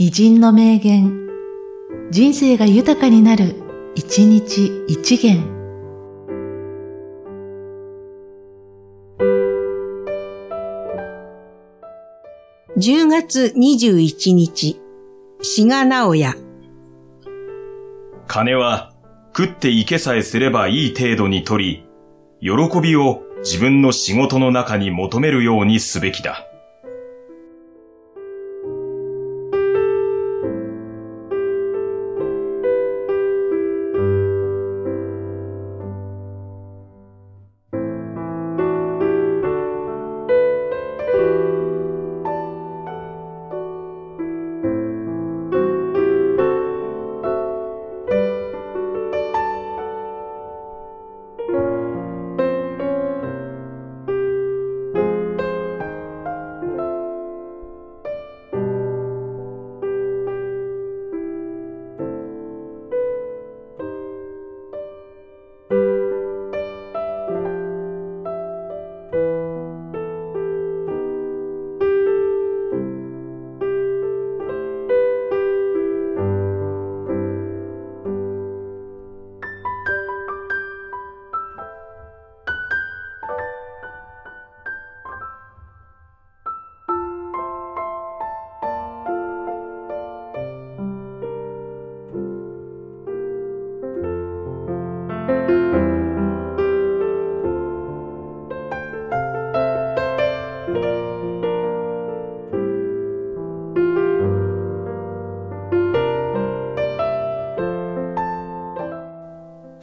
偉人の名言、人生が豊かになる、一日一元。10月21日、志賀直哉。金は食っていけさえすればいい程度に取り、喜びを自分の仕事の中に求めるようにすべきだ。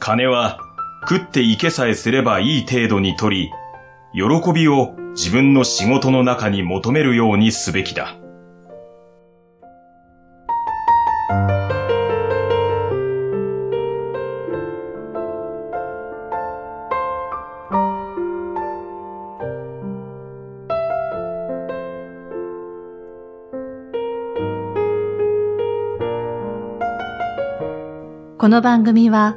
金は食っていけさえすればいい程度に取り、喜びを自分の仕事の中に求めるようにすべきだ。この番組は、